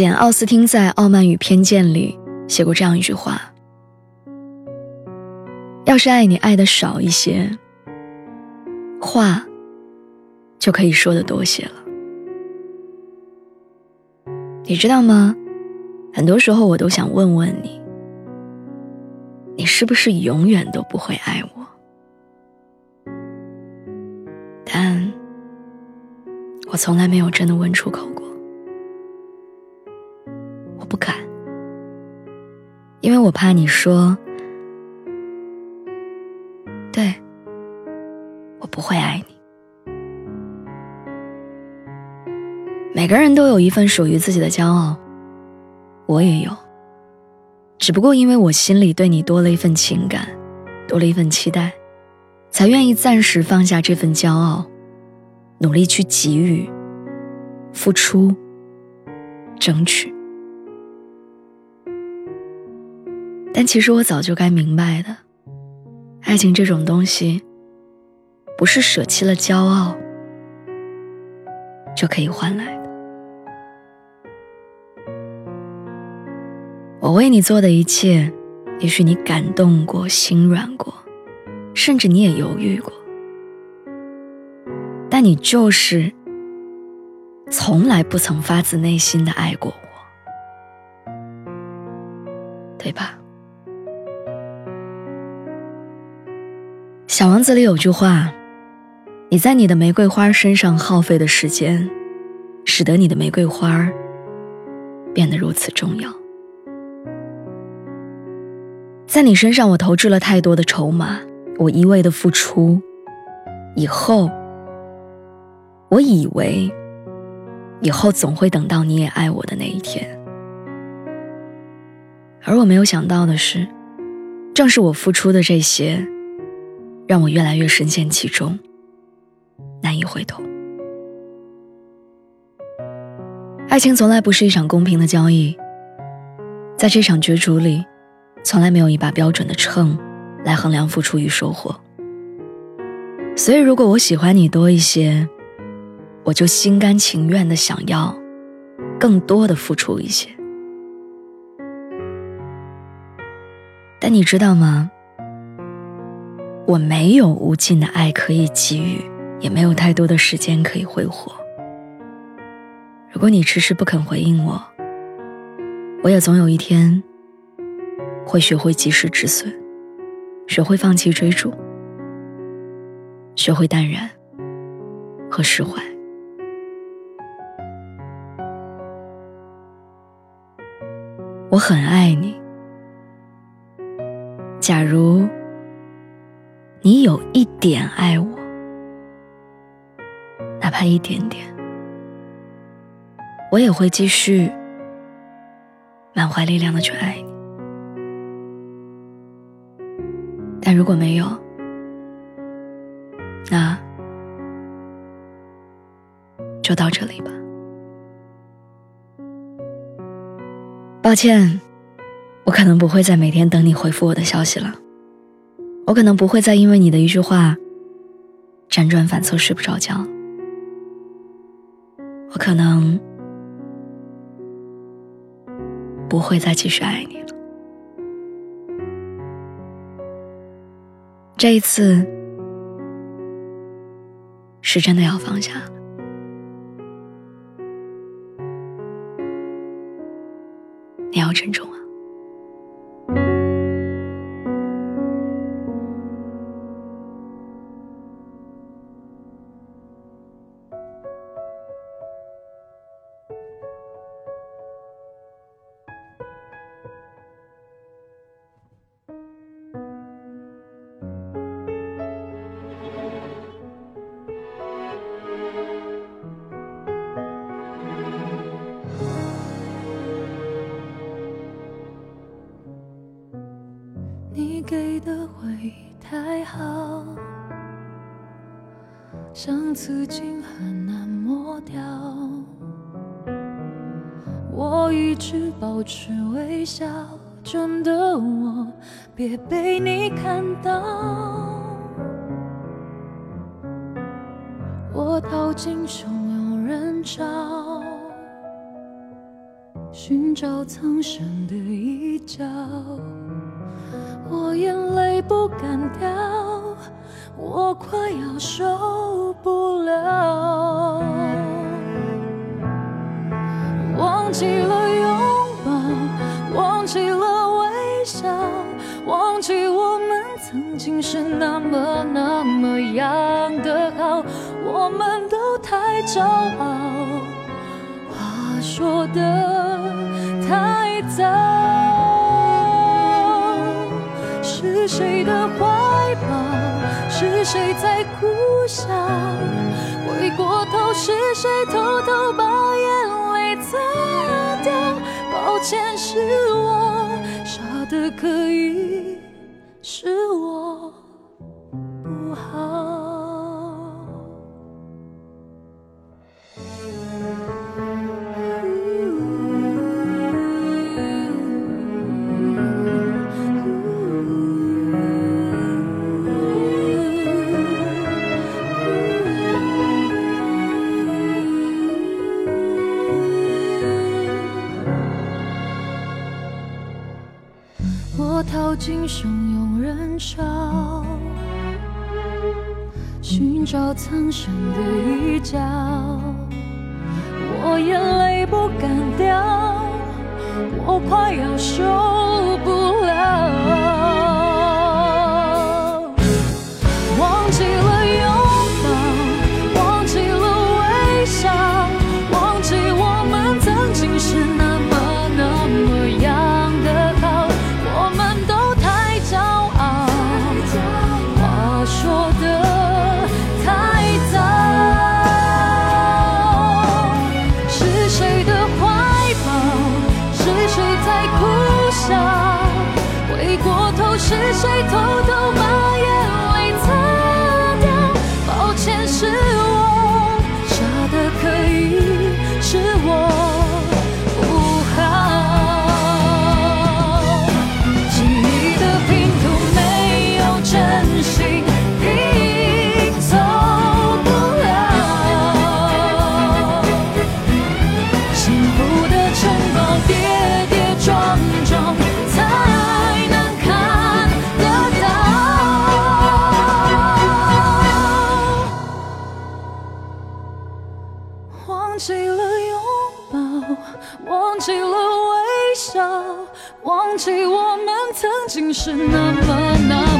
简·奥斯汀在《傲慢与偏见》里写过这样一句话：“要是爱你爱的少一些，话就可以说的多些了。”你知道吗？很多时候我都想问问你：你是不是永远都不会爱我？但我从来没有真的问出口过。不敢，因为我怕你说，对，我不会爱你。每个人都有一份属于自己的骄傲，我也有，只不过因为我心里对你多了一份情感，多了一份期待，才愿意暂时放下这份骄傲，努力去给予、付出、争取。但其实我早就该明白的，爱情这种东西，不是舍弃了骄傲就可以换来的。我为你做的一切，也许你感动过、心软过，甚至你也犹豫过，但你就是从来不曾发自内心的爱过我，对吧？小王子里有句话：“你在你的玫瑰花身上耗费的时间，使得你的玫瑰花变得如此重要。在你身上，我投掷了太多的筹码，我一味的付出。以后，我以为，以后总会等到你也爱我的那一天。而我没有想到的是，正是我付出的这些。”让我越来越深陷其中，难以回头。爱情从来不是一场公平的交易，在这场角逐里，从来没有一把标准的秤来衡量付出与收获。所以，如果我喜欢你多一些，我就心甘情愿的想要更多的付出一些。但你知道吗？我没有无尽的爱可以给予，也没有太多的时间可以挥霍。如果你迟迟不肯回应我，我也总有一天会学会及时止损，学会放弃追逐，学会淡然和释怀。我很爱你。假如。你有一点爱我，哪怕一点点，我也会继续满怀力量的去爱你。但如果没有，那就到这里吧。抱歉，我可能不会再每天等你回复我的消息了。我可能不会再因为你的一句话辗转反侧睡不着觉。我可能不会再继续爱你了。这一次是真的要放下了，会太好，像刺青很难抹掉。我一直保持微笑，真的我别被你看到。我逃进汹涌人潮，寻找藏身的一角。我眼泪不敢掉，我快要受不了。忘记了拥抱，忘记了微笑，忘记我们曾经是那么那么样的好，我们都太骄傲，话说的太早。谁的怀抱？是谁在苦笑？回过头，是谁偷偷把眼泪擦掉？抱歉，是我傻的可以，今生用人潮，寻找苍生的一角。我眼泪不敢掉，我快要受谁偷偷把忘记了拥抱忘记了微笑忘记我们曾经是那么那么